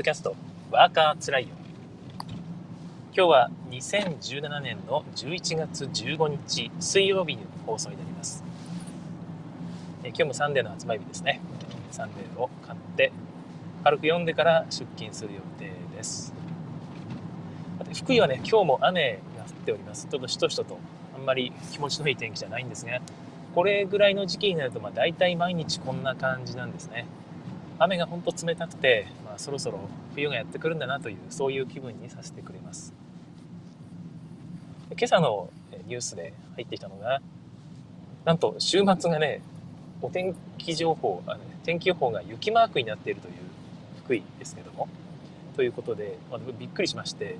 ドキャスト、ワーカーつらいよ。今日は2017年の11月15日水曜日の放送になります。え今日もサンデーの発売日ですね。サンデーを買って、軽く読んでから出勤する予定です。福井はね、今日も雨が降っております。ちょっとしとしとと、あんまり気持ちのいい天気じゃないんですが、これぐらいの時期になると、まあ、大体毎日こんな感じなんですね。雨が本当冷たくて、まあ、そろそろ冬がやってくるんだなというそういう気分にさせてくれます今朝のニュースで入ってきたのがなんと週末がねお天気情報あの、天気予報が雪マークになっているという福井ですけどもということで、まあ、びっくりしまして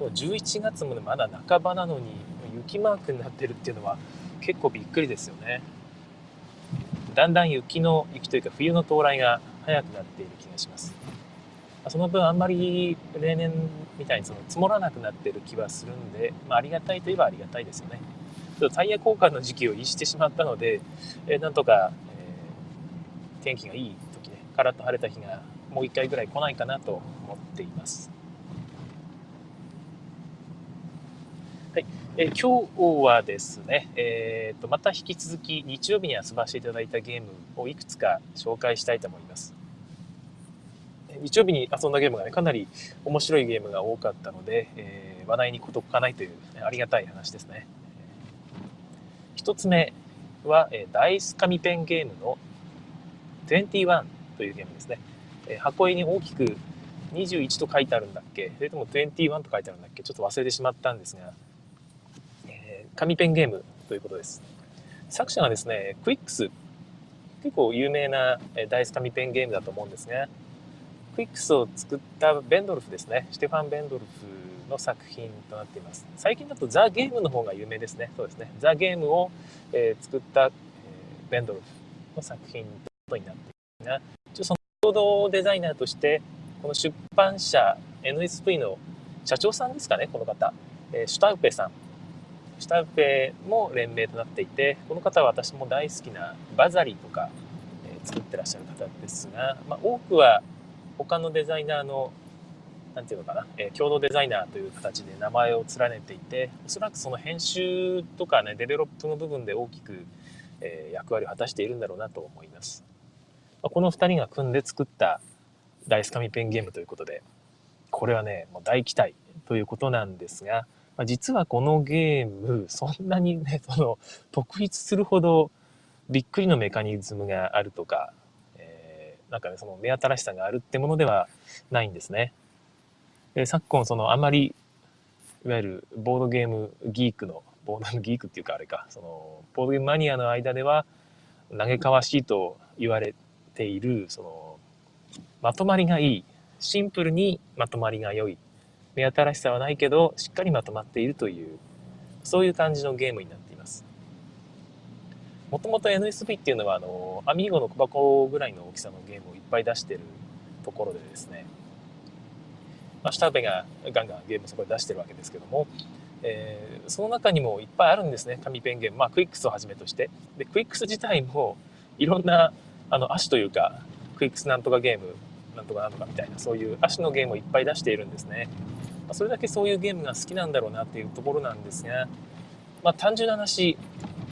11月も、ね、まだ半ばなのに雪マークになってるっていうのは結構びっくりですよね。だんだん雪の雪というか冬の到来が早くなっている気がします。その分あんまり例年みたいにその積もらなくなっている気はするんで、まあ、ありがたいといえばありがたいですよね。ちょっとタイヤ交換の時期を逸してしまったので、えー、なんとか、えー、天気がいい時ねカラッと晴れた日がもう一回ぐらい来ないかなと思っています。はいえ今日はですね、えーと、また引き続き日曜日に遊ばせていただいたゲームをいくつか紹介したいと思います。日曜日に遊んだゲームがね、かなり面白いゲームが多かったので、えー、話題に事欠かないという、ありがたい話ですね。一つ目は、えダイス紙ペンゲームの21というゲームですね。え箱絵に大きく21と書いてあるんだっけ？それとも21と書いてあるんだっけ？ちょっと忘れてしまったんですが、紙ペンゲームということです。作者がですね、クイックス、結構有名なダイス紙ペンゲームだと思うんですが、クイックスを作ったベンドルフですね、ステファン・ベンドルフの作品となっています。最近だとザ・ゲームの方が有名ですね。そうですね。ザ・ゲームを、え、作った、え、ベンドルフの作品とになっていますが、一応その共同デザイナーとして、この出版社 NSV の社長さんですかね、この方、え、シュタウペさんシュタウペも連名となっていてこの方は私も大好きなバザリとか、え、作ってらっしゃる方ですが、まあ、多くは他のデザイナーの何て言うのかな、え、共同デザイナーという形で名前を連ねていておそらくその編集とかねデベロップの部分で大きく、え、役割を果たしているんだろうなと思います、ま、この2人が組んで作ったダイス紙ペンゲームということでこれはねもう大期待ということなんですがまあ、実はこのゲーム、そんなにね、その、特筆するほどびっくりのメカニズムがあるとか、えー、なんかね、その目新しさがあるってものではないんですね。で昨今、その、あまり、いわゆるボードゲームギークの、ボードゲームギークっていうかあれか、その、ボードゲームマニアの間では、嘆かわしいと言われている、その、まとまりがいい、シンプルにまとまりが良い目新しさはないけどしっかりまとまっているというそういう感じのゲームになっています。もともと NSP っていうのはあのアミーゴの小箱ぐらいの大きさのゲームをいっぱい出してるところでですね、まあ、シュターペがガンガンゲームそこで出してるわけですけども、えー、その中にもいっぱいあるんですね紙ペンゲーム、まあ、クイックスをはじめとして。でクイックス自体もいろんなあの足というかクイックスなんとかゲームなんとかなんとかみたいなそういう足のゲームをいっぱい出しているんですね。それだけそういうゲームが好きなんだろうなっていうところなんですが、まあ、単純な話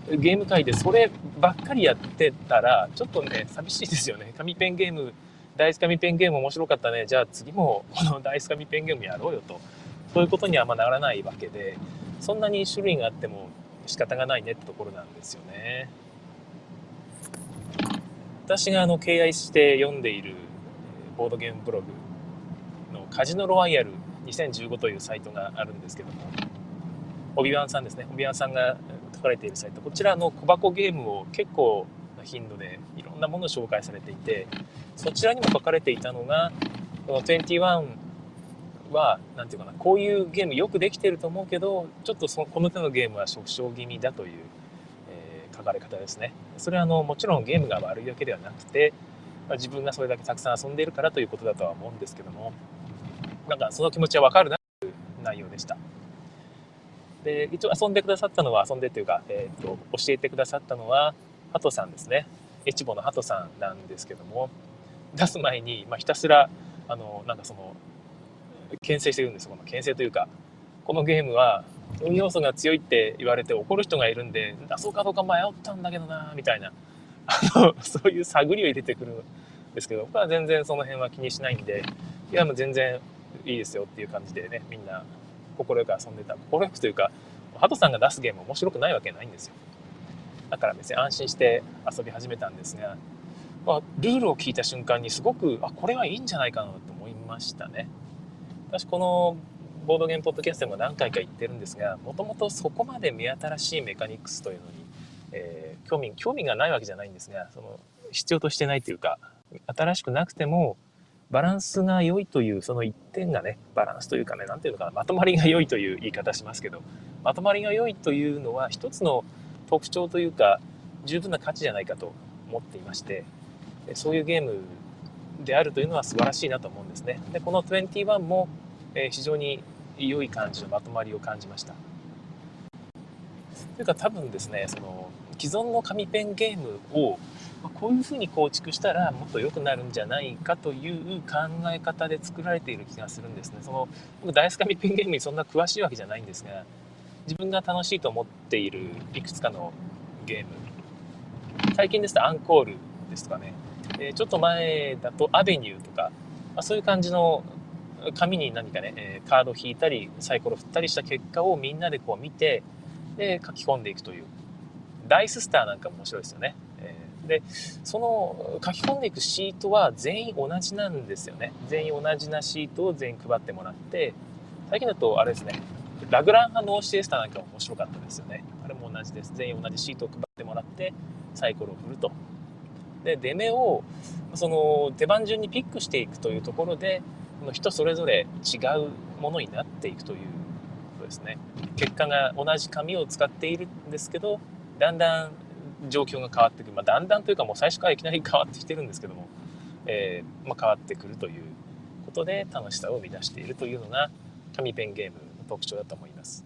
ゲーム界でそればっかりやってたらちょっとね寂しいですよね。紙ペンゲームダイス紙ペンゲーム面白かったね。じゃあ次もこのダイス紙ペンゲームやろうよと。そういうことにはあんまならないわけでそんなに種類があっても仕方がないねってところなんですよね。私があの敬愛して読んでいるボードゲームブログのカジノロワイヤル2015というサイトがあるんですけども、オビワンさんですね、オビワンさんが書かれているサイト、こちらの小箱ゲームを結構な頻度でいろんなものを紹介されていて、そちらにも書かれていたのが、この21は、なんていうかな、こういうゲームよくできてると思うけど、ちょっとそのこの手のゲームは縮小気味だという、えー、書かれ方ですね。それはあのもちろんゲームが悪いわけではなくて、ま、自分がそれだけたくさん遊んでいるからということだとは思うんですけども、なんかその気持ちはわかるなという内容でした。で、一応遊んでくださったのは、遊んでっていうか、えっ、ー、と、教えてくださったのは、ハトさんですね。エチボのハトさんなんですけども、出す前に、まあ、ひたすらあのなんかその牽制してるんですこの牽制というかこのゲームは運要素が強いって言われて怒る人がいるんで出そうかどうか迷ったんだけどなみたいなあのそういう探りを入れてくるんですけど僕は全然その辺は気にしないんでいやもう全然いいですよっていう感じでねみんな快く遊んでた。快くというかハトさんが出すゲーム面白くないわけないんですよ。だから別に安心して遊び始めたんですが、まあ、ルールを聞いた瞬間にすごくあこれはいいんじゃないかなと思いましたね。私このボードゲームポッドキャストでも何回か言ってるんですがもともとそこまで目新しいメカニクスというのに、えー、興味興味がないわけじゃないんですがその必要としてないというか新しくなくてもバランスが良いというその一点がねバランスというかね何ていうのかなまとまりが良いという言い方しますけどまとまりが良いというのは一つの特徴というか十分な価値じゃないかと思っていましてそういうゲームであるというのは素晴らしいなと思うんですね。でこの21も非常に良い感じのまとまりを感じました。というか多分ですねその既存の紙ペンゲームをこういうふうに構築したらもっと良くなるんじゃないかという考え方で作られている気がするんですね。その僕ダイス紙ペンゲームにそんな詳しいわけじゃないんですが自分が楽しいと思っているいくつかのゲーム最近ですとアンコールですとかね、えちょっと前だとアベニューとか、ま、そういう感じの紙に何かね、えカード引いたりサイコロ振ったりした結果をみんなでこう見てで書き込んでいくというダイススターなんかも面白いですよね。でその書き込んでいくシートは全員同じなんですよね。全員同じなシートを全員配ってもらって最近だとあれですねラグラン派の OC エスタなんかも面白かったですよね。あれも同じです。全員同じシートを配ってもらってサイコロを振ると。で、出目をその手番順にピックしていくというところで、人それぞれ違うものになっていくということですね。結果が同じ紙を使っているんですけど、だんだん状況が変わってくる。まあ、だんだんというかもう最初からいきなり変わってきてるんですけども、えー、まあ、変わってくるということで楽しさを生み出しているというのが紙ペンゲームの特徴だと思います。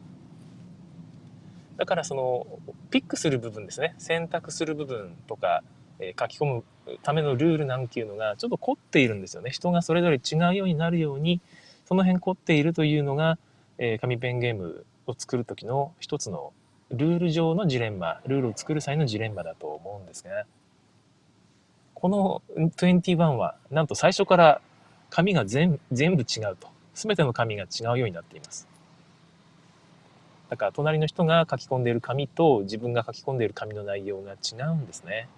だからそのピックする部分ですね選択する部分とか、えー、書き込むためのルールなんていうのがちょっと凝っているんですよね人がそれぞれ違うようになるようにその辺凝っているというのが、えー、紙ペンゲームを作る時の一つのルール上のジレンマルールを作る際のジレンマだと思うんですがこの21はなんと最初から紙が全全部違うと。全ての紙が違うようになっています。だから隣の人が書き込んでいる紙と自分が書き込んでいる紙の内容が違うんですね。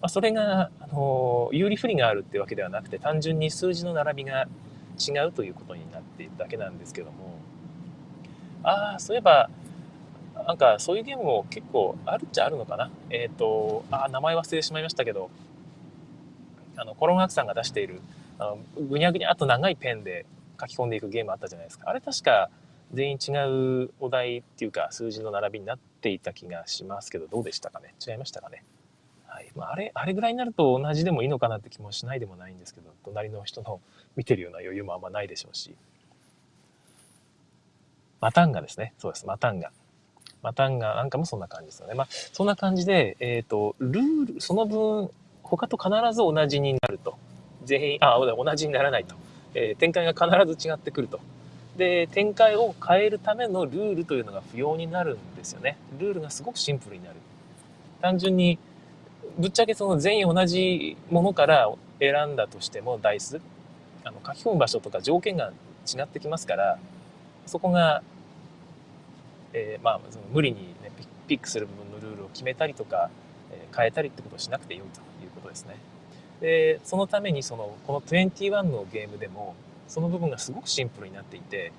まあ、それが、あの有利不利があるってわけではなくて単純に数字の並びが違うということになっているだけなんですけども。ああそういえばなんかそういうゲームも結構あるっちゃあるのかな。えっ、ー、とあ名前忘れてしまいましたけどあのコロンワークさんが出しているあのぐにゃぐにゃっと長いペンで書き込んでいくゲームあったじゃないですか。あれ確か全員違うお題っていうか数字の並びになっていた気がしますけどどうでしたかね違いましたかね、はい。まあ、あれあれぐらいになると同じでもいいのかなって気もしないでもないんですけど隣の人の見てるような余裕もあんまないでしょうし。マタンガですね。そうです。マタンガ。マタンガなんかもそんな感じですよね。まあそんな感じでえっ、ー、とルールその分他と必ず同じになると。全員あ同じにならないと、えー、展開が必ず違ってくると。で展開を変えるためのルールというのが不要になるんですよね。ルールがすごくシンプルになる。単純にぶっちゃけその全員同じものから選んだとしてもダイスあの書き込む場所とか条件が違ってきますからそこが、えー、まあその無理に、ね、ピックする部分のルールを決めたりとか、え、変えたりってことをしなくてよいということですね。でそのためにそのこの21のゲームでもその部分がすごくシンプルになっていて、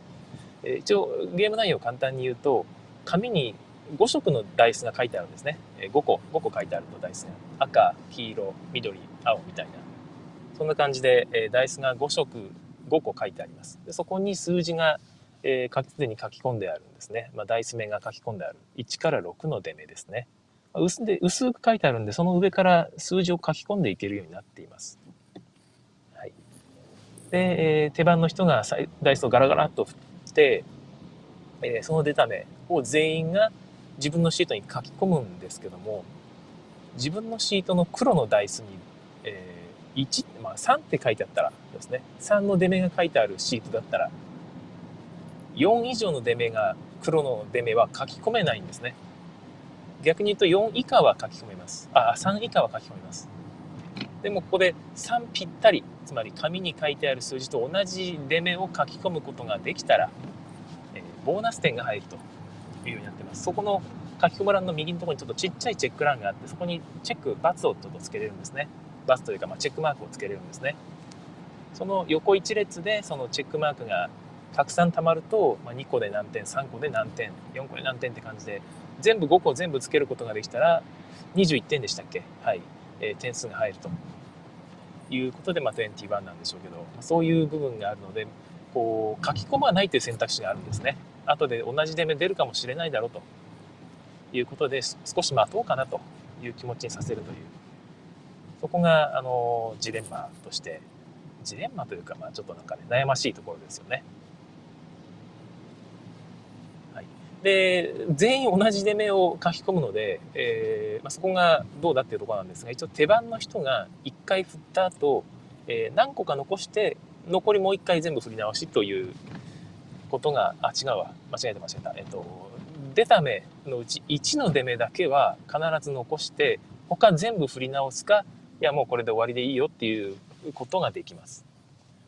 え一応ゲーム内容を簡単に言うと紙に5色のダイスが書いてあるんですね、え5個5個書いてあるとダイスが赤黄色緑青みたいな。そんな感じで、えダイスが5色5個書いてあります。でそこに数字がえー、すでに書き込んであるんですね。まあ、ダイス目が書き込んである。1から6の出目ですね。薄で薄く書いてあるんで、その上から数字を書き込んでいけるようになっています。はいで、えー、手番の人がダイスをガラガラっと振って、えー、その出た目を全員が自分のシートに書き込むんですけども自分のシートの黒のダイスに、えー、1、まあ、3って書いてあったらですね。3の出目が書いてあるシートだったら、4以上の出目が、黒の出目は書き込めないんですね。逆に言うと4以下は書き込めます。あ、3以下は書き込めます。でもここで3ぴったり、つまり紙に書いてある数字と同じ出目を書き込むことができたら、えー、ボーナス点が入るというようになってます。そこの書き込む欄の右のところにちょっとちっちゃいチェック欄があって、そこにチェック、×をちょっとつけれるんですね。×というか、まあ、チェックマークをつけれるんですね。その横一列でそのチェックマークがたくさん貯まると、まあ、2個で何点、3個で何点、4個で何点って感じで、全部5個全部つけることができたら、21点でしたっけ？はい。えー、点数が入るということで、まあ、21なんでしょうけど、まあ、そういう部分があるので、こう、書き込まないという選択肢があるんですね。後で同じ出目出るかもしれないだろうということで、少し待とうかなという気持ちにさせるという。そこが、あの、ジレンマとして、ジレンマというか、まあ、ちょっとなんかね、悩ましいところですよね。で、全員同じ出目を書き込むので、えーまあ、そこがどうだっていうところなんですが、一応手番の人が1回振った後、えー、何個か残して、残りもう1回全部振り直しということが、あ、違うわ。間違えて間違えた。えっと、出た目のうち1の出目だけは必ず残して、他全部振り直すか、いやもうこれで終わりでいいよっていうことができます。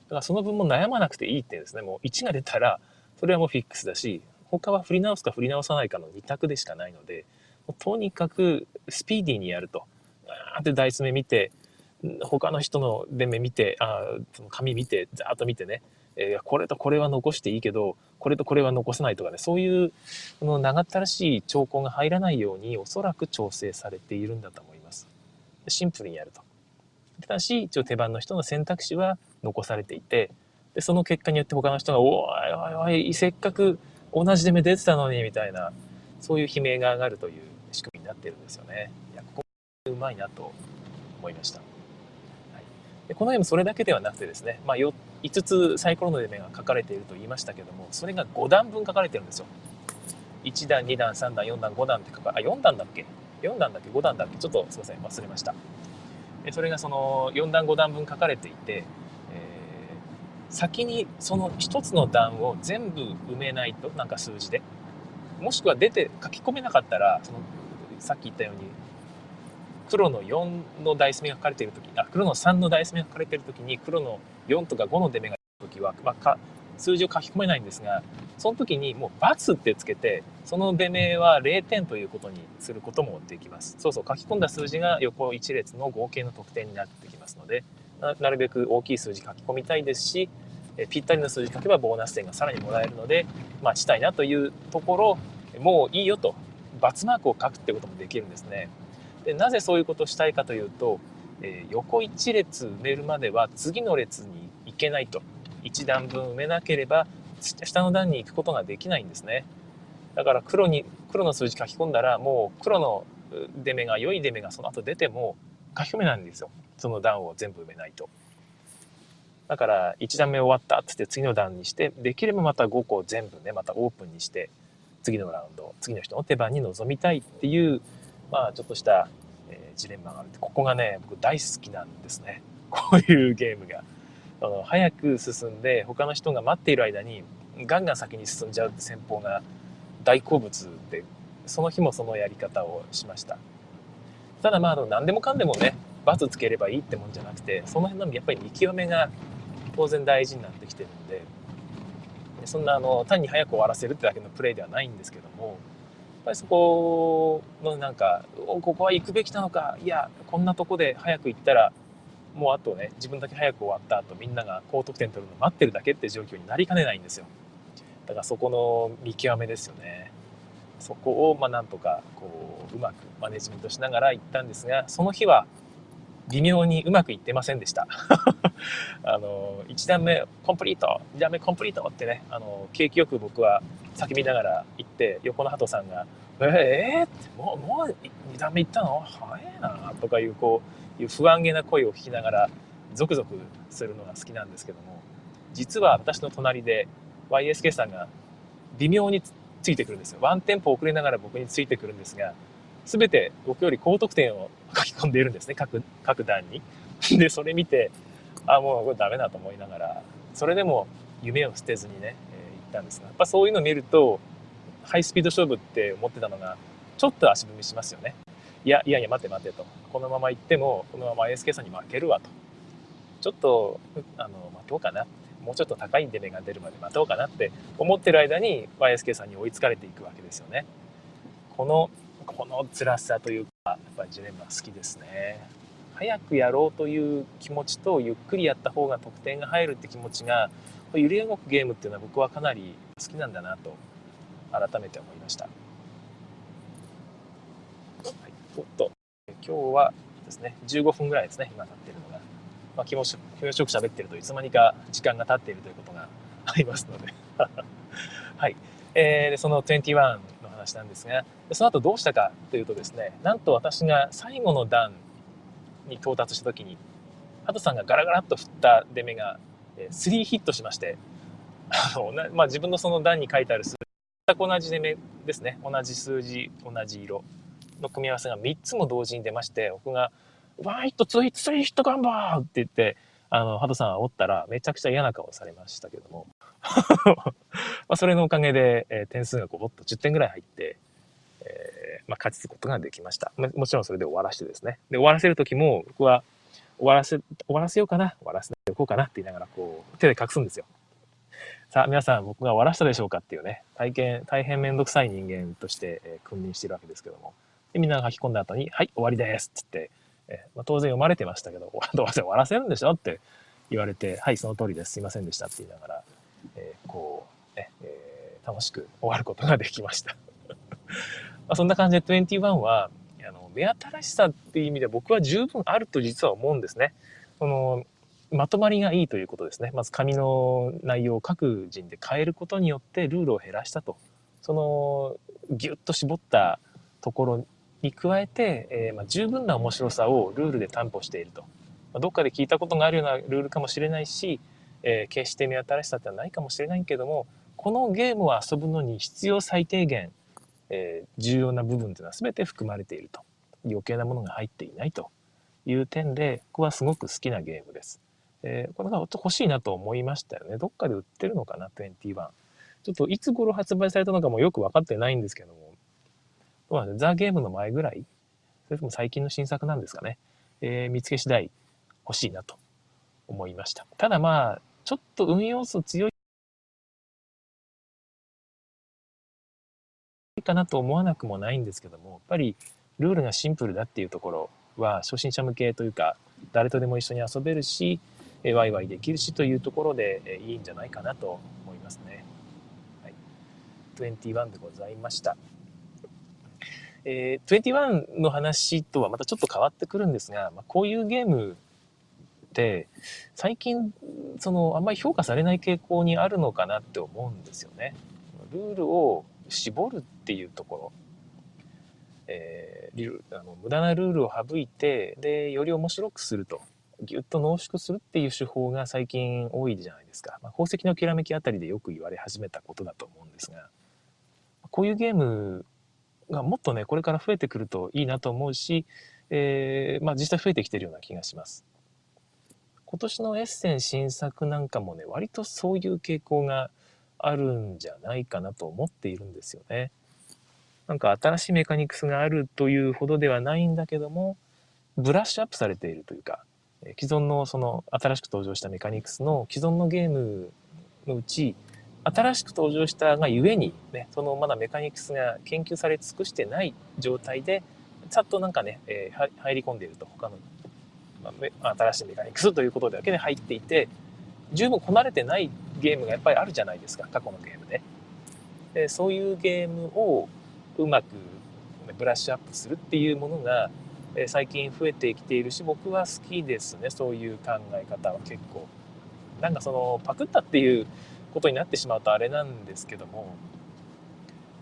だからその分も悩まなくていいってですね、もう1が出たら、それはもうフィックスだし、他は振り直すか振り直さないかの2択でしかないので、とにかくスピーディーにやると。あーってダイス目見て、他の人の出目見て、あその紙見て、ざーっと見てね、えー、これとこれは残していいけど、これとこれは残さないとかね、そういう、この長ったらしい兆候が入らないように、おそらく調整されているんだと思います。シンプルにやると。ただし、一応手番の人の選択肢は残されていて、で、その結果によって他の人が、おいおいおい、せっかく同じ出目出てたのにみたいなそういう悲鳴が上がるという仕組みになってるんですよね。いやここうまいなと思いました、はい、でこのゲームそれだけではなくてですね、まあ、5つサイコロの出目が書かれていると言いましたけどもそれが5段分書かれてるんですよ。1段2段3段4段5段って書かあ4段だっけ？4段だっけ？5段だっけ？ちょっとすいません忘れました。それがその4段5段分書かれていて先にその一つの段を全部埋めないとなんか数字で。もしくは出て書き込めなかったらそのさっき言ったように黒の4のダイス目が書かれている時あ黒の3のダイス目が書かれている時に黒の4とか5の出目がいる時は、まあ、数字を書き込めないんですがその時にもう×ってつけてその出目は0点ということにすることもできます。そうそう書き込んだ数字が横1列の合計の得点になってきますのでなるべく大きい数字書き込みたいですしえぴったりの数字書けばボーナス点がさらにもらえるので、まあ、したいなというところもういいよと×マークを書くってこともできるんですね。でなぜそういうことをしたいかというと、えー、横1列埋めるまでは次の列に行けないと。1段分埋めなければ下の段に行くことができないんですね。だから黒に黒の数字書き込んだらもう黒の出目が良い出目がその後出ても書き込めないんですよその段を全部埋めないと。だから1段目終わったっつって次の段にしてできればまた5個全部ねまたオープンにして次のラウンド次の人の手番に臨みたいっていうまあちょっとした、え、ジレンマがあるここがね僕大好きなんですね こういうゲームが。あの早く進んで他の人が待っている間にガンガン先に進んじゃうって戦法が大好物でその日もそのやり方をしましたただまああの何でもかんでもね罰つければいいってもんじゃなくてその辺のやっぱり見極めが当然大事になってきてるんでそんなあの単に早く終わらせるってだけのプレーではないんですけどもやっぱりそこのなんかここは行くべきなのかいやこんなとこで早く行ったらもうあとね自分だけ早く終わった後みんなが高得点取るの待ってるだけって状況になりかねないんですよ。だからそこの見極めですよね。そこをまあなんとかこううまくマネジメントしながら行ったんですがその日は微妙にうまくいってませんでした。あの、1段目コンプリート、2段目コンプリートってね、あの、景気よく僕は叫びながら行って、横の鳩さんが、えー、って、もう、もう2段目行ったの？早いな、とかいう、こう、いう不安げな声を聞きながら、ゾクゾクするのが好きなんですけども、実は私の隣で YSK さんが微妙についてくるんですよ。ワンテンポ遅れながら僕についてくるんですが、全て僕より高得点を書き込んでいるんですね、各、各段に。で、それ見て、あもうこれダメだと思いながらそれでも夢を捨てずにね、えー、行ったんですがやっぱそういうの見るとハイスピード勝負って思ってたのがちょっと足踏みしますよね。いやいやいや待て待てと。このまま行ってもこのまま ASK さんに負けるわと。ちょっとあの待とうかな。もうちょっと高い出目が出るまで待とうかなって思ってる間に YSK さんに追いつかれていくわけですよね。このこの辛さというかやっぱりジレンマ好きですね。早くやろうという気持ちとゆっくりやった方が得点が入るって気持ちが揺れ動くゲームっていうのは僕はかなり好きなんだなと改めて思いました、はい、おっと今日はですね15分ぐらいですね今経ってるのが、まあ、気持ち気持ちよく喋ってるといつまにか時間が経っているということがありますので。はい、えー、でその21の話なんですがその後どうしたかというとですねなんと私が最後の段に到達した時にハトさんがガラガラっと振った出目が3ヒットしましてあのなまあ、自分のその段に書いてある数字全く同じ出目ですね。同じ数字同じ色の組み合わせが3つも同時に出まして僕が「ワンヒットツーヒットスリーヒットガンバー!」って言ってあのハトさんはおったらめちゃくちゃ嫌な顔されましたけども まあそれのおかげで、えー、点数がこぼっと10点ぐらい入って、えーまあ、勝つことができましたもちろんそれで終わらせてですねで終わらせる時も僕は終わらせ、終わらせようかな、終わらせておこうかなって言いながら、こう、手で隠すんですよ。さあ、皆さん、僕が終わらせたでしょうかっていうね、体験、大変めんどくさい人間として、えー、君臨してるわけですけども。で、みんなが書き込んだ後に、はい、終わりですっつって、え、まあ、当然読まれてましたけど、どうせ終わらせるんでしょって言われて、はい、その通りです。すいませんでしたって言いながら、えー、こう、ね、えー、楽しく終わることができました。まあそんな感じで21は、あの、目新しさっていう意味で僕は十分あると実は思うんですね。その、まとまりがいいということですね。まず紙の内容を各人で変えることによってルールを減らしたと。その、ぎゅっと絞ったところに加えて、えー、まあ、十分な面白さをルールで担保していると。まあ、どっかで聞いたことがあるようなルールかもしれないし、えー、決して目新しさってはないかもしれないけども、このゲームを遊ぶのに必要最低限、えー、重要な部分というのは全て含まれていると。余計なものが入っていないという点で、ここはすごく好きなゲームです。えー、これが欲しいなと思いましたよね。どっかで売ってるのかな、21。ちょっといつ頃発売されたのかもよく分かってないんですけども、どうなんでザ・ゲームの前ぐらいそれとも最近の新作なんですかね。えー、見つけ次第欲しいなと思いました。ただまあ、ちょっと運要素強いかなと思わなくもないんですけども、やっぱりルールがシンプルだっていうところは初心者向けというか誰とでも一緒に遊べるしワイワイできるしというところでいいんじゃないかなと思いますね。はい、21でございました。えー、21の話とはまたちょっと変わってくるんですが、まあ、こういうゲームって最近そのあんまり評価されない傾向にあるのかなって思うんですよね。ルールを絞るっていうところ。えー、あの無駄なルールを省いてでより面白くすると。ぎゅっと濃縮するっていう手法が最近多いじゃないですか、まあ、宝石のきらめきあたりでよく言われ始めたことだと思うんですがこういうゲームがもっとねこれから増えてくるといいなと思うし、えー、まあ、実際増えてきてるような気がします今年のエッセン新作なんかもね割とそういう傾向があるんじゃないかなと思っているんですよね。なんか新しいメカニクスがあるというほどではないんだけども、ブラッシュアップされているというか、既存のその新しく登場したメカニクスの既存のゲームのうち、新しく登場したがゆえに、ね、そのまだメカニクスが研究され尽くしてない状態で、さっとなんかね、えー、入り込んでいると、他の、まあ、新しいメカニクスということだけで入っていて、十分こなれてないゲームがやっぱりあるじゃないですか、過去のゲームで。でそういうゲームをうまくブラッシュアップするっていうものが最近増えてきているし僕は好きですねそういう考え方は結構なんかそのパクったっていうことになってしまうとあれなんですけども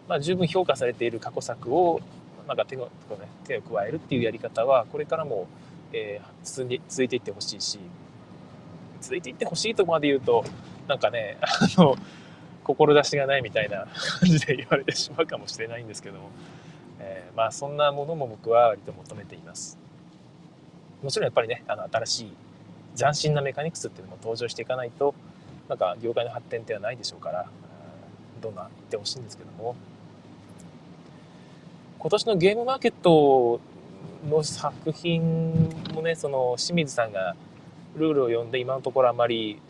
まあ十分評価されている過去作をなんか手を,、ね、手を加えるっていうやり方はこれからも、えー、続いていってほしいし続いていってほしいとこまで言うとなんかねあの志がないみたいな 感じで言われてしまうかもしれないんですけども、えー、まあそんなものも僕は割と求めています。もちろんやっぱりねあの新しい斬新なメカニクスっていうのも登場していかないとなんか業界の発展ってはないでしょうからどんどん言ってほしいんですけども。今年のゲームマーケットの作品もねその清水さんがルールを読んで今のところあまり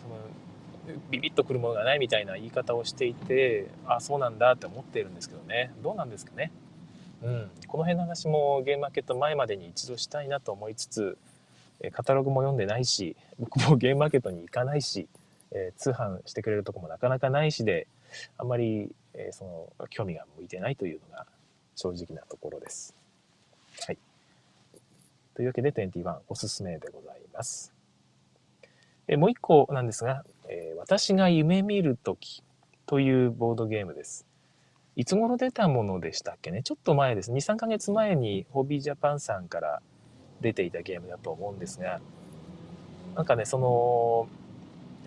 ビビッとくるものがないみたいな言い方をしていてあそうなんだって思っているんですけどね。どうなんですかね。うん、この辺の話もゲームマーケット前までに一度したいなと思いつつカタログも読んでないし僕もゲームマーケットに行かないし、えー、通販してくれるとこもなかなかないしであんまり、えー、その興味が向いてないというのが正直なところです。はい。というわけで21おすすめでございます。えもう一個なんですが、えー、私が夢見るときというボードゲームです。いつ頃出たものでしたっけね？ちょっと前です。2、3ヶ月前にホビージャパンさんから出ていたゲームだと思うんですが、なんかね、その、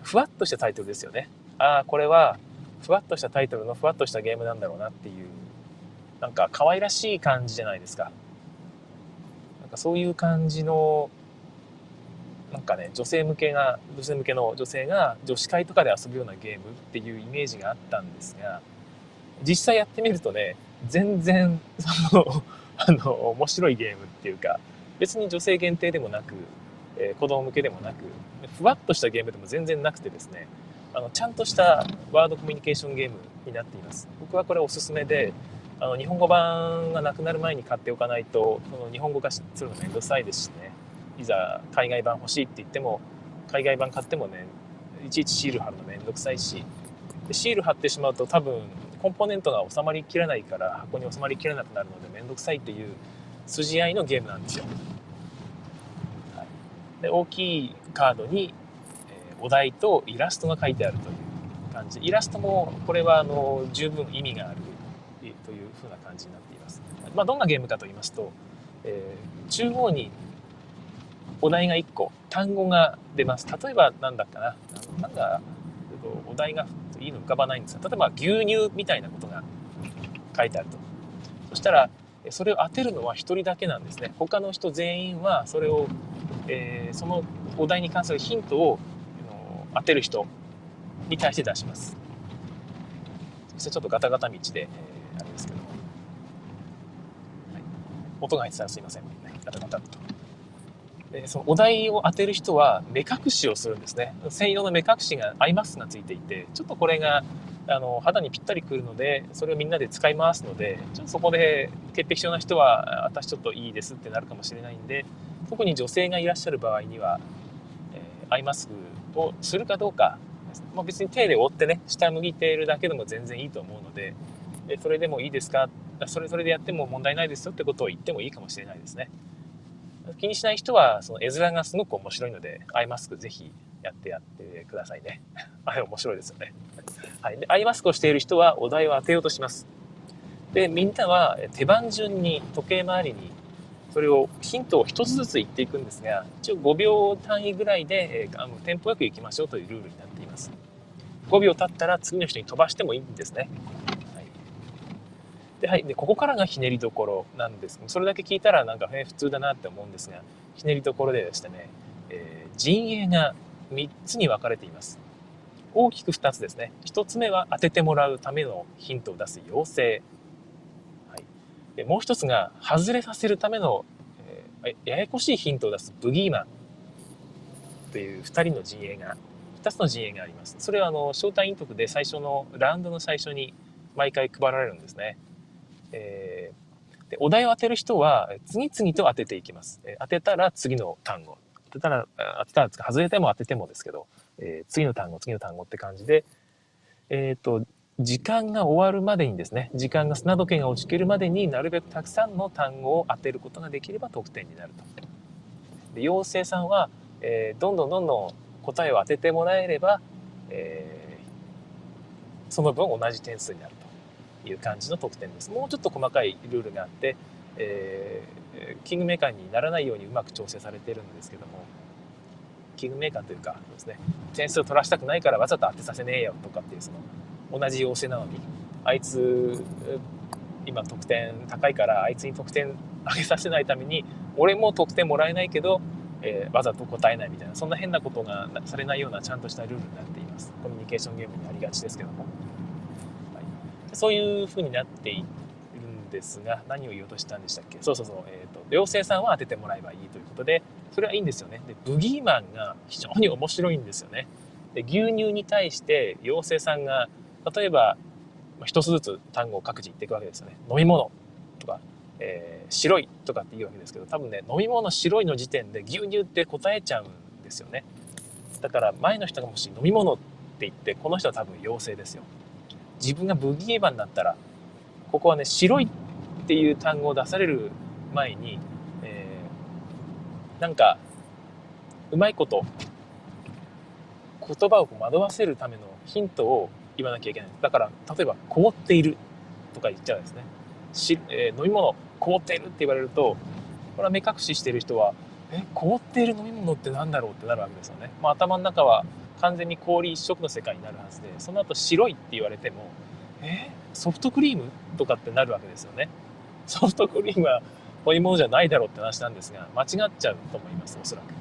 ふわっとしたタイトルですよね。ああ、これは、ふわっとしたタイトルのふわっとしたゲームなんだろうなっていう、なんか可愛らしい感じじゃないですか。なんかそういう感じの、なんかね、女性向けが、女性向けの女性が女子会とかで遊ぶようなゲームっていうイメージがあったんですが、実際やってみるとね、全然、その、あの、面白いゲームっていうか、別に女性限定でもなく、えー、子供向けでもなく、ふわっとしたゲームでも全然なくてですね、あのちゃんとしたワードコミュニケーションゲームになっています。僕はこれおすすめで、あの日本語版がなくなる前に買っておかないと、その日本語化するのめんどくさいですしね、いざ海外版欲しいって言っても、海外版買ってもね、いちいちシール貼るのめんどくさいし、でシール貼ってしまうと多分コンポーネントが収まりきらないから箱に収まりきらなくなるのでめんどくさいっていう筋合いのゲームなんですよ。で大きいカードに、え、お題とイラストが書いてあるという感じ。イラストもこれはあの十分意味があるという風な感じになっています。まあ、どんなゲームかと言いますと、えー、中央にお題が1個単語が出ます。例えば何だっかな。なんだお題がいいの浮かばないんですが例えば牛乳みたいなことが書いてあると。そしたらそれを当てるのは1人だけなんですね。他の人全員はそれを、えー、そのお題に関するヒントを当てる人に対して出します。そしてちょっとガタガタ道で、えー、あれですけど、はい、音が入ってたらすいません。ガタガタと。でそのお題を当てる人は目隠しをするんですね。専用の目隠しがアイマスクがついていてちょっとこれがあの肌にぴったりくるのでそれをみんなで使い回すのでちょっとそこで潔癖症な人は私ちょっといいですってなるかもしれないんで特に女性がいらっしゃる場合には、えー、アイマスクをするかどうか、まあ、別に手で折ってね下向いているだけでも全然いいと思うのでそれでもいいですか？それそれでやっても問題ないですよってことを言ってもいいかもしれないですね。気にしない人は、その絵面がすごく面白いので、アイマスクぜひやってやってくださいね。あれ面白いですよね。はい。で、アイマスクをしている人はお題を当てようとします。で、みんなは手番順に時計回りに、それをヒントを一つずつ言っていくんですが、一応5秒単位ぐらいで、えー、あのテンポよく行きましょうというルールになっています。5秒経ったら次の人に飛ばしてもいいんですね。はいで、はい。で、ここからがひねりどころなんです。それだけ聞いたらなんか、え普通だなって思うんですが、ひねりどころででしてね、えー、陣営が3つに分かれています。大きく2つですね。1つ目は当ててもらうためのヒントを出す要請。はい。で、もう1つが外れさせるための、えー、ややこしいヒントを出すブギーマンという2人の陣営が、2つの陣営があります。それはあの、招待陰徳で最初の、ラウンドの最初に毎回配られるんですね。えー、でお題を当てる人は次々と当てていきます。え当てたら次の単語。てたら、当てたら外れても当ててもですけど、えー、次の単語、次の単語って感じで、えっ、ー、と、時間が終わるまでにですね、時間が砂時計が落ちきるまでになるべくたくさんの単語を当てることができれば得点になると。で妖精さんは、えー、どんどんどんどん答えを当ててもらえれば、えー、その分同じ点数になると。いう感じの得点です。もうちょっと細かいルールがあって、えー、キングメーカーにならないようにうまく調整されてるんですけども、キングメーカーというかですね、点数を取らせたくないからわざと当てさせねえよとかっていうその同じ要請なのに、あいつ今得点高いからあいつに得点上げさせないために俺も得点もらえないけどえー、わざと答えないみたいなそんな変なことがされないようなちゃんとしたルールになっています。コミュニケーションゲームにありがちですけども、はい、そういうふうになっているですが何を言おうとしたんでしたっけ？そうそうそう、えーと、妖精さんは当ててもらえばいいということでそれはいいんですよね。でブギーマンが非常に面白いんですよね。で牛乳に対して妖精さんが例えば一つずつ単語を各自言っていくわけですよね。飲み物とかえー、白いとかって言うわけですけど多分ね飲み物白いの時点で牛乳って答えちゃうんですよね。だから前の人がもし飲み物って言ってこの人は多分陽性ですよ。自分がブギーバンだったらここはね白いっていう単語を出される前に、えー、なんかうまいこと言葉を惑わせるためのヒントを言わなきゃいけない。だから例えば凍っているとか言っちゃうんですね。し、えー、飲み物凍っているって言われるとこれは目隠ししてる人はえ凍っている飲み物って何だろうってなるわけですよね、まあ、頭の中は完全に氷一色の世界になるはずでその後白いって言われてもえ？ソフトクリームとかってなるわけですよね。ソフトクリームはこういうものじゃないだろうって話なんですが間違っちゃうと思いますおそらく。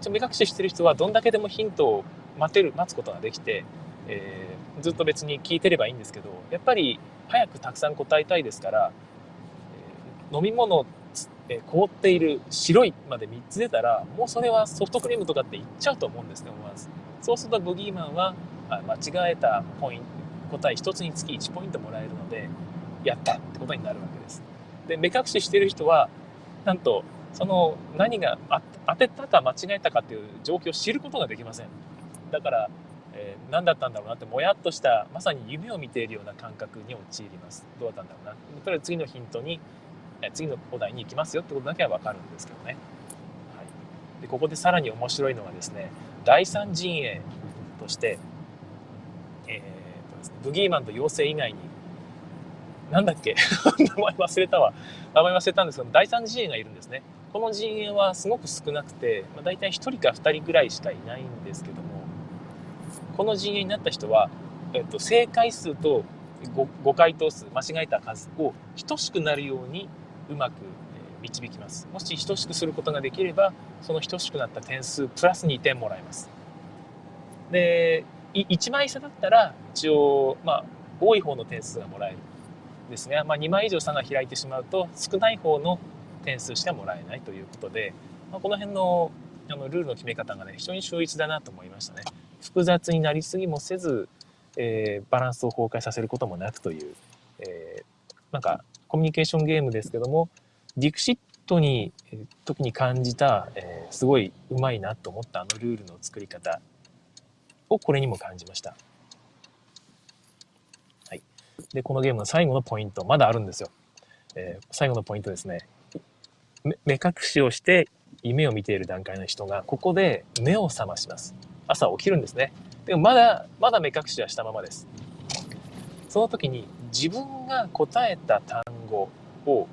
ちょ目隠ししてる人はどんだけでもヒントを待てる待つことができて、えー、ずっと別に聞いてればいいんですけどやっぱり早くたくさん答えたいですから、えー、飲み物、えー、凍っている白いまで3つ出たらもうそれはソフトクリームとかって言っちゃうと思うんですね思わず。そうするとブギーマンは間違えたポイント答え1つにつき1ポイントもらえるのでやったってことになるわけです。で目隠ししてる人はなんとその何が当てたか間違えたかっていう状況を知ることができません。だからえー、何だったんだろうなってもやっとしたまさに夢を見ているような感覚に陥ります。どうだったんだろうな。とりあえず次のヒントに、次のお題に行きますよってことだけは分かるんですけどね、はい、でここでさらに面白いのがですね第三陣営として、えーブギーマンと妖精以外になんだっけ？名前忘れたわ。名前忘れたんですけど第三陣営がいるんですね。この陣営はすごく少なくて、まあ、大体1人か2人ぐらいしかいないんですけどもこの陣営になった人は、えっと、正解数と誤回答数間違えた数を等しくなるようにうまく導きます。もし等しくすることができればその等しくなった点数プラス2点もらえます。で1枚差だったら一応まあ多い方の点数がもらえるですが、まあ、2枚以上差が開いてしまうと少ない方の点数しかもらえないということで、まあ、この辺のあのルールの決め方がね非常に秀逸だなと思いましたね。複雑になりすぎもせず、えー、バランスを崩壊させることもなくという、えー、なんかコミュニケーションゲームですけどもディクシットに、え、時に感じた、えー、すごいうまいなと思ったあのルールの作り方をこれにも感じました。はい、でこのゲームの最後のポイントまだあるんですよ。えー、最後のポイントですね目隠しをして夢を見ている段階の人がここで目を覚まします。朝起きるんですね。でもまだ、まだ目隠しはしたままです。その時に自分が答えた単語を、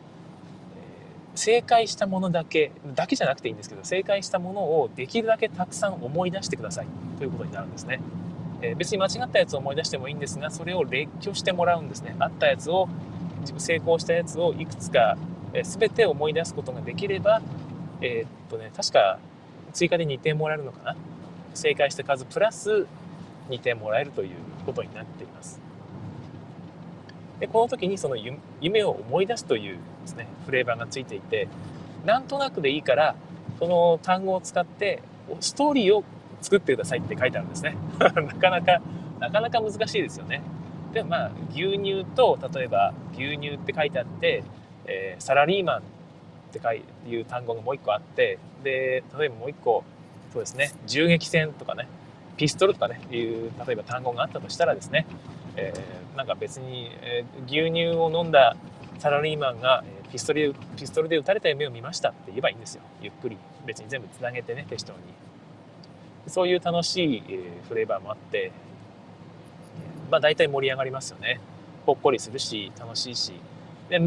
正解したものだけ、だけじゃなくていいんですけど、正解したものをできるだけたくさん思い出してくださいということになるんですね。えー、別に間違ったやつを思い出してもいいんですが、それを列挙してもらうんですね。あったやつを自分、成功したやつをいくつか、えー、全て思い出すことができれば、えー、っとね、確か追加で2点もらえるのかな。正解した数プラス2点もらえるということになっています。でこの時にその夢を思い出すというですねフレーバーがついていてなんとなくでいいからその単語を使ってストーリーを作ってくださいって書いてあるんですね。なかなかなかなか難しいですよね。でもまあ牛乳と例えば牛乳って書いてあって、えー、サラリーマンって書いいう単語がもう一個あってで例えばもう一個そうですね銃撃戦とかねピストルとかねいう例えば単語があったとしたらですね、えー、なんか別に、えー、牛乳を飲んだサラリーマンが、え、ピストルピストルで撃たれた夢を見ましたって言えばいいんですよ。ゆっくり別に全部つなげてね適当に。そういう楽しい、え、フレーバーもあってまあ大体盛り上がりますよね。ほっこりするし楽しいし。で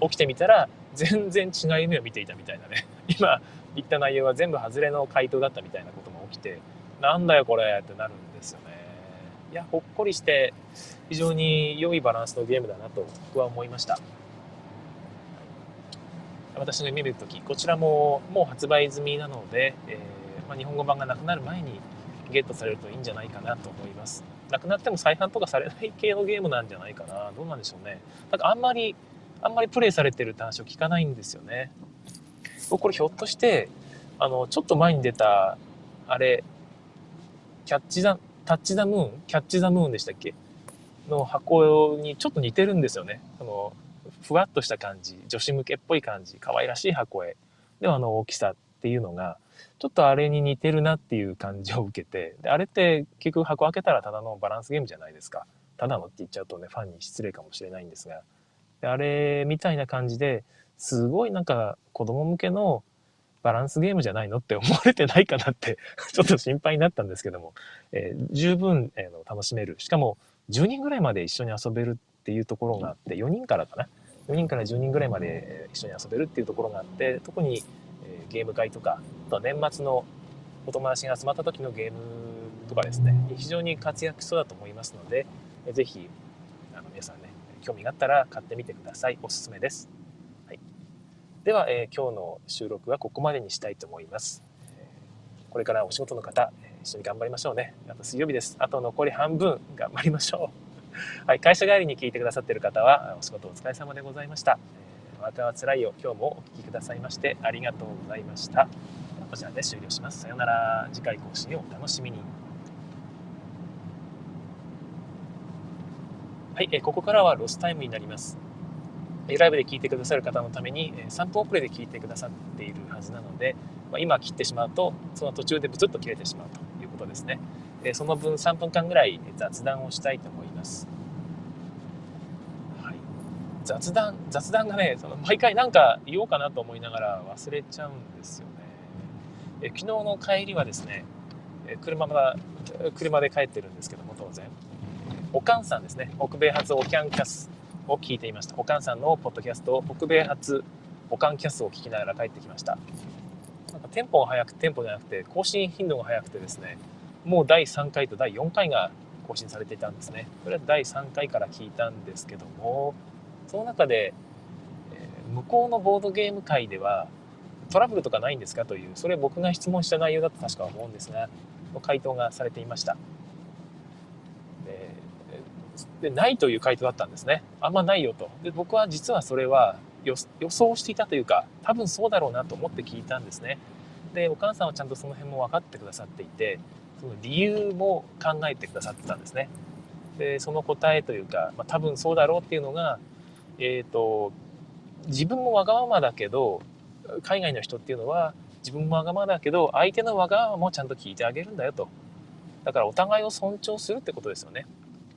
起きてみたら全然違う夢を見ていたみたいなね。今言った内容は全部外れの回答だったみたいなことも起きてなんだよこれってなるんいやほっこりして非常に良いバランスのゲームだなと僕は思いました私の夢見るとき、こちらももう発売済みなので、えー、まあ、日本語版がなくなる前にゲットされるといいんじゃないかなと思います。なくなっても再販とかされない系のゲームなんじゃないかな。どうなんでしょうね。なんかあんまり、あんまりプレイされてるって話を聞かないんですよね。これひょっとして、あの、ちょっと前に出た、あれ、キャッチザ、タッチザムーンキャッチザムーンでしたっけ？の箱にちょっと似てるんですよね。あの、ふわっとした感じ、女子向けっぽい感じ、可愛らしい箱絵ではあの大きさっていうのが、ちょっとあれに似てるなっていう感じを受けて、であれって結局箱開けたらただのバランスゲームじゃないですか。ただのって言っちゃうとね、ファンに失礼かもしれないんですが、であれみたいな感じですごいなんか子供向けのバランスゲームじゃないのって思われてないかなって ちょっと心配になったんですけども、えー、十分、えー、楽しめる。しかも10人ぐらいまで一緒に遊べるっていうところがあって、4人からかな？4人から10人ぐらいまで一緒に遊べるっていうところがあって、特にえゲーム会とか、あとは年末のお友達が集まった時のゲームとかですね、非常に活躍しそうだと思いますので、ぜひ、あの皆さんね、興味があったら買ってみてください。おすすめです。では、えー、今日の収録はここまでにしたいと思います。これからお仕事の方、一緒に頑張りましょうね。あと水曜日です。あと残り半分頑張りましょう。はい、会社帰りに聞いてくださっている方は、お仕事お疲れ様でございました。ワーカーは辛いよ。今日もお聴きくださいましてありがとうございました。こちらで終了します。さようなら。次回更新をお楽しみに。はい、えここからはロスタイムになります。ライブで聞いてくださる方のために3分遅れで聞いてくださっているはずなので、ま今切ってしまうと、その途中でブツッと切れてしまうということですね。その分3分間ぐらい雑談をしたいと思います。雑談、雑談がね、その毎回なんか言おうかなと思いながら忘れちゃうんですよね。え昨日の帰りはですね、車ま車で帰ってるんですけども、当然。おかんさんですね、北米発オキャンキャスを聞いていました。おかんさんのポッドキャスト、北米発オカンキャスを聞きながら帰ってきました。なんかテンポが速く、テンポじゃなくて、更新頻度が速くてですね、もう第3回と第4回が更新されていたんですね。それは第3回から聞いたんですけども、その中で、え向こうのボードゲーム界ではトラブルとかないんですかというそれ僕が質問した内容だと確か思うんですが回答がされていましたでないという回答だったんですねあんまないよとで僕は実はそれは予想していたというか多分そうだろうなと思って聞いたんですねでお母さんはちゃんとその辺も分かってくださっていてその理由も考えてくださってたんですねでその答えというか、まあ、多分そうだろうっていうのがえっ、ー、と、自分もわがままだけど、海外の人っていうのは、自分もわがままだけど、相手のわがままもちゃんと聞いてあげるんだよと。だからお互いを尊重するってことですよね。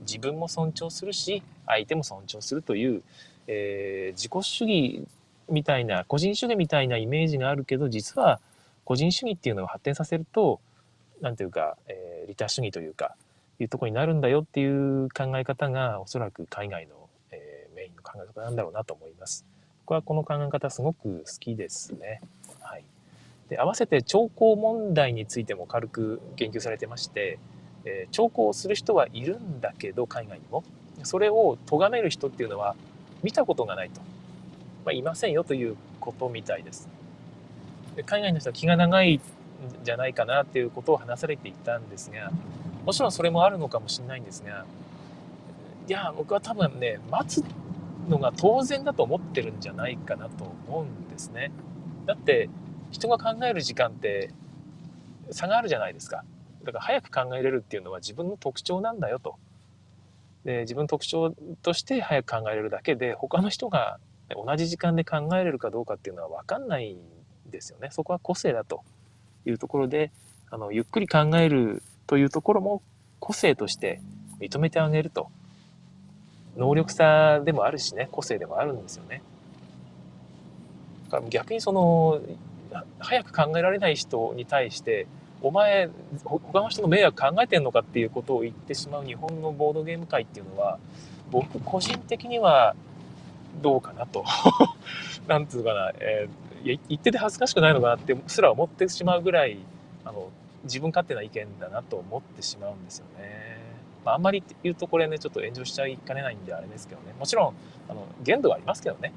自分も尊重するし、相手も尊重するという、えー、自己主義みたいな、個人主義みたいなイメージがあるけど、実は個人主義っていうのを発展させると、何ていうか、えー、利他主義というか、いうとこになるんだよっていう考え方が、おそらく海外の考え方なんだろうなと思います。僕はこの考え方すごく好きですね。はい。で、合わせて兆候問題についても軽く言及されてまして、えー、兆候をする人はいるんだけど、海外にも。それを咎める人っていうのは見たことがないと。まあ、いませんよということみたいです。で海外の人は気が長いんじゃないかなっていうことを話されていたんですが、もちろんそれもあるのかもしれないんですが、いや、僕は多分ね、待つのが当然だと思ってるんじゃないかなと思うんですね。だって人が考える時間って差があるじゃないですか。だから早く考えれるっていうのは自分の特徴なんだよと。で自分の特徴として早く考えれるだけで他の人が同じ時間で考えれるかどうかっていうのは分かんないんですよね。そこは個性だというところであのゆっくり考えるというところも個性として認めてあげると能力差でもあるしね個性でもあるんですよね。だから逆にその早く考えられない人に対してお前他の人の迷惑考えてんのかっていうことを言ってしまう日本のボードゲーム界っていうのは僕個人的にはどうかなと なんつうかな、えー、言ってて恥ずかしくないのかなってすら思ってしまうぐらいあの自分勝手な意見だなと思ってしまうんですよね。まあ、あんまり言うとこれね、ちょっと炎上しちゃいかねないんであれですけどね。もちろん、あの、限度はありますけどね。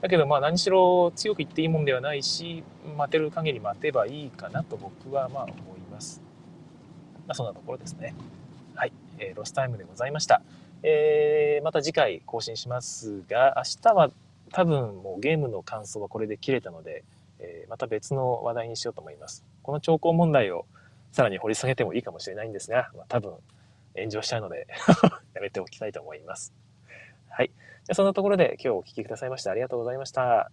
だけどまあ何しろ強く言っていいもんではないし待てる限り待てばいいかなと僕はまあ思います。まあ、そんなところですね。はい、えー、ロスタイムでございました。えー、また次回更新しますが明日は多分もうゲームの感想はこれで切れたので、えー、また別の話題にしようと思います。この兆候問題をさらに掘り下げてもいいかもしれないんですが、まあ、多分炎上しちゃうので やめておきたいと思います。はい。じゃそんなところで今日お聴きくださいましてありがとうございました。